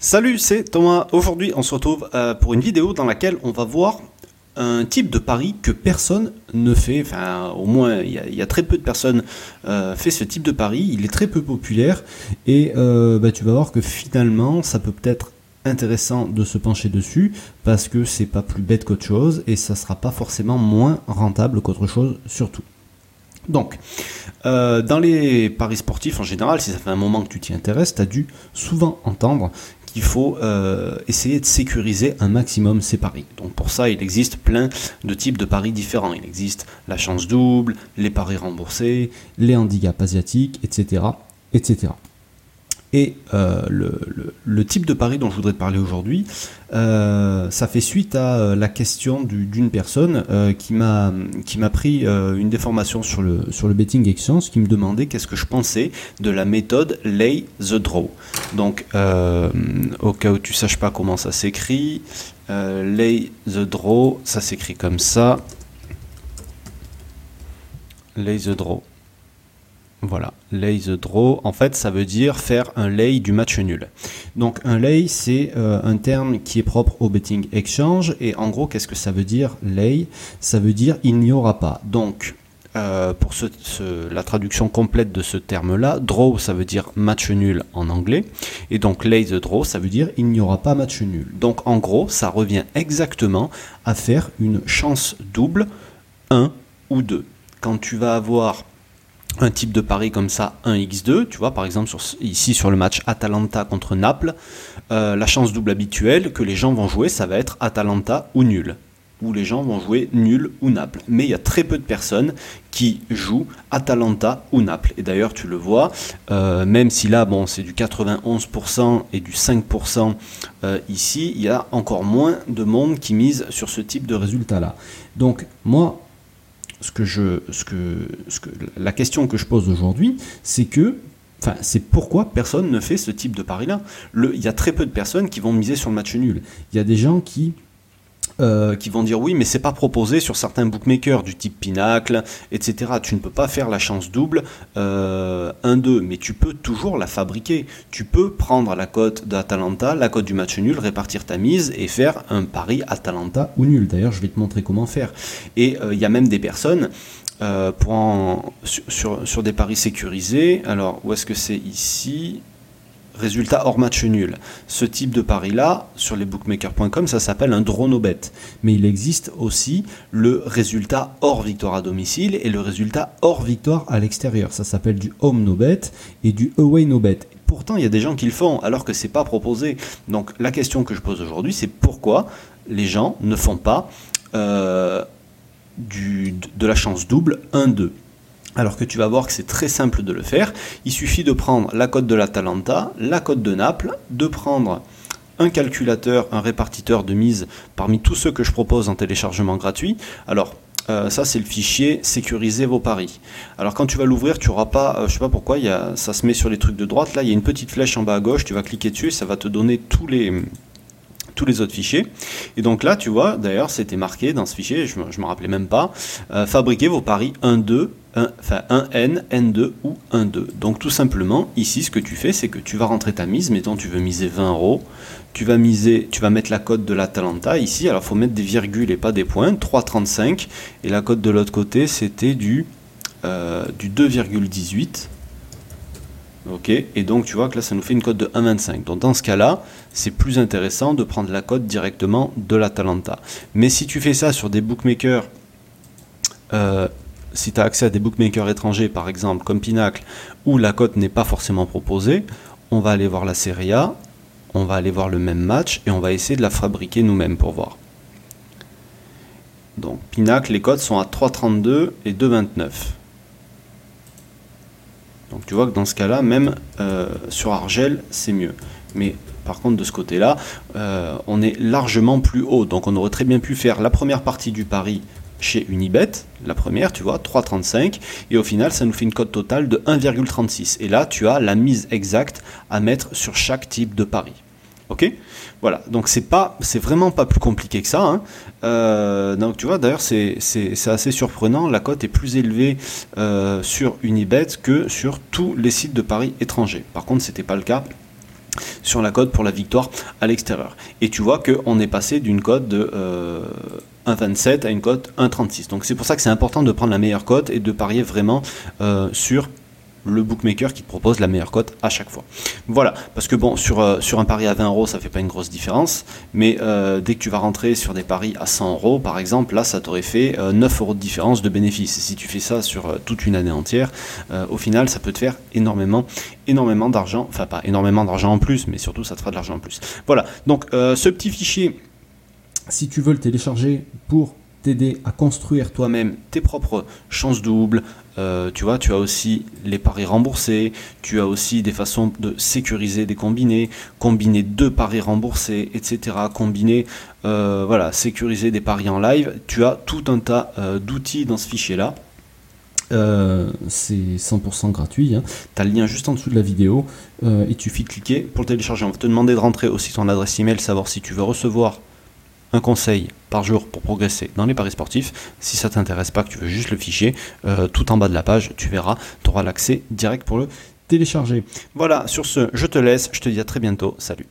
Salut, c'est Thomas. Aujourd'hui, on se retrouve euh, pour une vidéo dans laquelle on va voir un type de pari que personne ne fait. Enfin, au moins, il y, a très peu de personnes euh, fait ce type de pari. Il est très peu populaire et euh, bah, tu vas voir que finalement, ça peut peut-être intéressant de se pencher dessus parce que c'est pas plus bête qu'autre chose et ça sera pas forcément moins rentable qu'autre chose surtout. Donc, euh, dans les paris sportifs en général, si ça fait un moment que tu t'y intéresses, tu as dû souvent entendre qu'il faut euh, essayer de sécuriser un maximum ses paris. Donc pour ça, il existe plein de types de paris différents. Il existe la chance double, les paris remboursés, les handicaps asiatiques, etc. etc. Et euh, le, type de pari dont je voudrais te parler aujourd'hui, euh, ça fait suite à euh, la question d'une personne qui m'a pris une déformation sur le, sur le betting exchange, qui me demandait qu'est-ce que je pensais de la méthode lay the draw. Donc, au cas où tu saches pas comment ça s'écrit, lay the draw, ça s'écrit comme ça. Lay the draw. Voilà, lay the draw, en fait ça veut dire faire un lay du match nul. Donc un lay c'est euh, un terme qui est propre au betting exchange et en gros qu'est-ce que ça veut dire lay? Ça veut dire il n'y aura pas. Donc euh, pour la traduction complète de ce terme-là, draw ça veut dire match nul en anglais et donc lay the draw ça veut dire il n'y aura pas match nul. Donc en gros ça revient exactement à faire une chance double 1 ou 2. Quand tu vas avoir un type de pari comme ça, 1x2, tu vois, par exemple ici sur le match Atalanta contre Naples, euh, la chance double habituelle que les gens vont jouer, ça va être Atalanta ou nul, où les gens vont jouer nul ou Naples. Mais il y a très peu de personnes qui jouent Atalanta ou Naples. Et d'ailleurs, tu le vois, euh, même si là, bon, c'est du 91% et du 5% euh, ici, il y a encore moins de monde qui mise sur ce type de résultat-là. Donc, moi, ce que je, ce que, ce que, la question que je pose aujourd'hui, c'est que, c'est pourquoi personne ne fait ce type de pari-là. Il y a très peu de personnes qui vont miser sur le match nul. Il y a des gens qui euh, qui vont dire oui, mais c'est pas proposé sur certains bookmakers du type Pinacle, etc. Tu ne peux pas faire la chance double 1-2, euh, mais tu peux toujours la fabriquer. Tu peux prendre la cote d'Atalanta, la cote du match nul, répartir ta mise et faire un pari Atalanta ou nul. D'ailleurs, je vais te montrer comment faire. Et euh, il y a même des personnes sur, sur, des paris sécurisés. Alors, où est-ce que c'est ici? Résultat hors match nul. Ce type de pari-là, sur les bookmakers.com, ça s'appelle un draw no bet. Mais il existe aussi le résultat hors victoire à domicile et le résultat hors victoire à l'extérieur. Ça s'appelle du home no bet et du away no bet. Pourtant, il y a des gens qui le font alors que c'est pas proposé. Donc la question que je pose aujourd'hui, c'est pourquoi les gens ne font pas euh, de la chance double 1-2 alors que tu vas voir que c'est très simple de le faire. Il suffit de prendre la cote de l'Atalanta, la cote de Naples, de prendre un calculateur, un répartiteur de mise parmi tous ceux que je propose en téléchargement gratuit. Alors, euh, ça c'est le fichier sécuriser vos paris. Alors quand tu vas l'ouvrir, tu n'auras pas, je euh, je sais pas pourquoi, y a, ça se met sur les trucs de droite. Là, il y a une petite flèche en bas à gauche. Tu vas cliquer dessus et ça va te donner tous les tous les autres fichiers. Et donc là, tu vois, d'ailleurs, c'était marqué dans ce fichier, je ne me rappelais même pas, euh, fabriquer vos paris 1, 2, enfin 1N, N2 ou 1-2. Donc tout simplement, ici, ce que tu fais, c'est que tu vas rentrer ta mise, mettons tu veux miser 20 euros, tu vas miser, tu vas mettre la cote de l'Atalanta ici, alors il faut mettre des virgules et pas des points, 3,35, et la cote de l'autre côté, c'était du, euh, du 2,18. Ok, et donc tu vois que là ça nous fait une cote de 1,25. Donc dans ce cas-là, c'est plus intéressant de prendre la cote directement de l'Atalanta. Mais si tu fais ça sur des bookmakers, euh, si tu as accès à des bookmakers étrangers par exemple comme Pinacle, où la cote n'est pas forcément proposée, on va aller voir la Serie A, on va aller voir le même match et on va essayer de la fabriquer nous-mêmes pour voir. Donc Pinacle, les cotes sont à 3,32 et 2,29. Tu vois que dans ce cas-là, même euh, sur Argel, c'est mieux. Mais par contre, de ce côté-là, euh, on est largement plus haut. Donc on aurait très bien pu faire la première partie du pari chez Unibet, la première, tu vois, 3,35, et au final, ça nous fait une cote totale de 1,36. Et là, tu as la mise exacte à mettre sur chaque type de pari. Ok Voilà, donc c'est vraiment pas plus compliqué que ça. Hein. Euh, donc tu vois, d'ailleurs, c'est assez surprenant. La cote est plus élevée euh, sur Unibet que sur tous les sites de paris étrangers. Par contre, c'était pas le cas sur la cote pour la victoire à l'extérieur. Et tu vois qu'on est passé d'une cote de 1,27 à une cote 1,36. Donc c'est pour ça que c'est important de prendre la meilleure cote et de parier vraiment sur le bookmaker qui te propose la meilleure cote à chaque fois. Voilà, parce que bon, sur, euh, un pari à 20 euros, ça fait pas une grosse différence, mais euh, dès que tu vas rentrer sur des paris à 100 euros, par exemple, là, ça t'aurait fait 9 euh, euros de différence de bénéfice. Et si tu fais ça sur toute une année entière, au final, ça peut te faire énormément, énormément d'argent, enfin pas énormément d'argent en plus, mais surtout, ça te fera de l'argent en plus. Voilà, donc ce petit fichier, si tu veux le télécharger pour à construire toi-même tes propres chances doubles. Euh, tu vois, tu as aussi les paris remboursés, tu as aussi des façons de sécuriser des combinés, combiner deux paris remboursés, etc. Combiner, euh, voilà, sécuriser des paris en live. Tu as tout un tas euh, d'outils dans ce fichier-là. c'est 100% gratuit. Hein. Tu as le lien juste en dessous de la vidéo. il suffit de cliquer pour le télécharger. On va te demander de rentrer aussi ton adresse email, savoir si tu veux recevoir un conseil par jour pour progresser dans les paris sportifs. Si ça t'intéresse pas, que tu veux juste le fichier, euh, tout en bas de la page, tu verras, tu auras l'accès direct pour le télécharger. Voilà, sur ce, je te laisse, je te dis à très bientôt, salut.